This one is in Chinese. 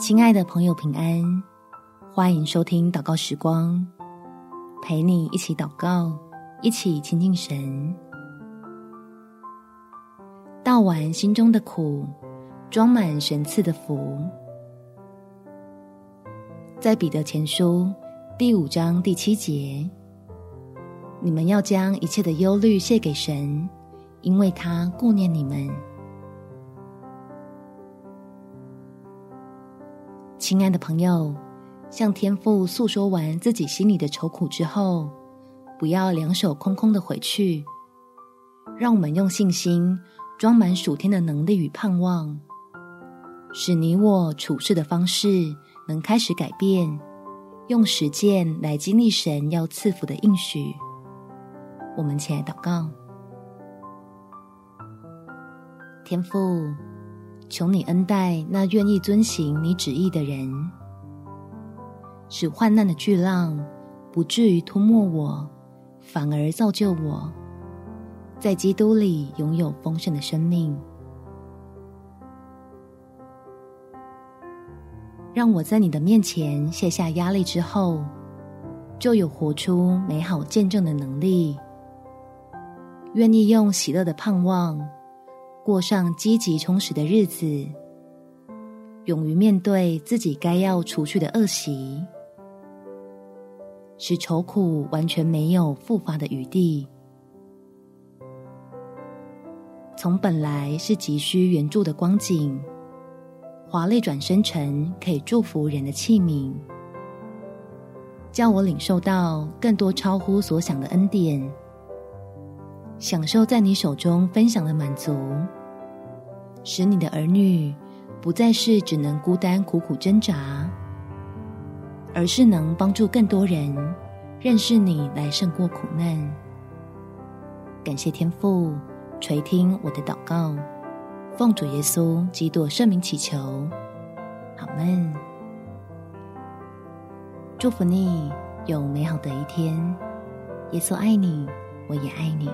亲爱的朋友，平安！欢迎收听祷告时光，陪你一起祷告，一起亲近神。倒完心中的苦，装满神赐的福。在彼得前书第五章第七节，你们要将一切的忧虑卸给神，因为他顾念你们。亲爱的朋友，向天父诉说完自己心里的愁苦之后，不要两手空空的回去。让我们用信心装满属天的能力与盼望，使你我处事的方式能开始改变，用实践来经历神要赐福的应许。我们起来祷告，天父。求你恩待那愿意遵行你旨意的人，使患难的巨浪不至于吞没我，反而造就我，在基督里拥有丰盛的生命。让我在你的面前卸下压力之后，就有活出美好见证的能力，愿意用喜乐的盼望。过上积极充实的日子，勇于面对自己该要除去的恶习，使愁苦完全没有复发的余地。从本来是急需援助的光景，华丽转身成可以祝福人的器皿，叫我领受到更多超乎所想的恩典。享受在你手中分享的满足，使你的儿女不再是只能孤单苦苦挣扎，而是能帮助更多人认识你，来胜过苦难。感谢天父垂听我的祷告，奉主耶稣基督圣名祈求，阿们。祝福你有美好的一天，耶稣爱你，我也爱你。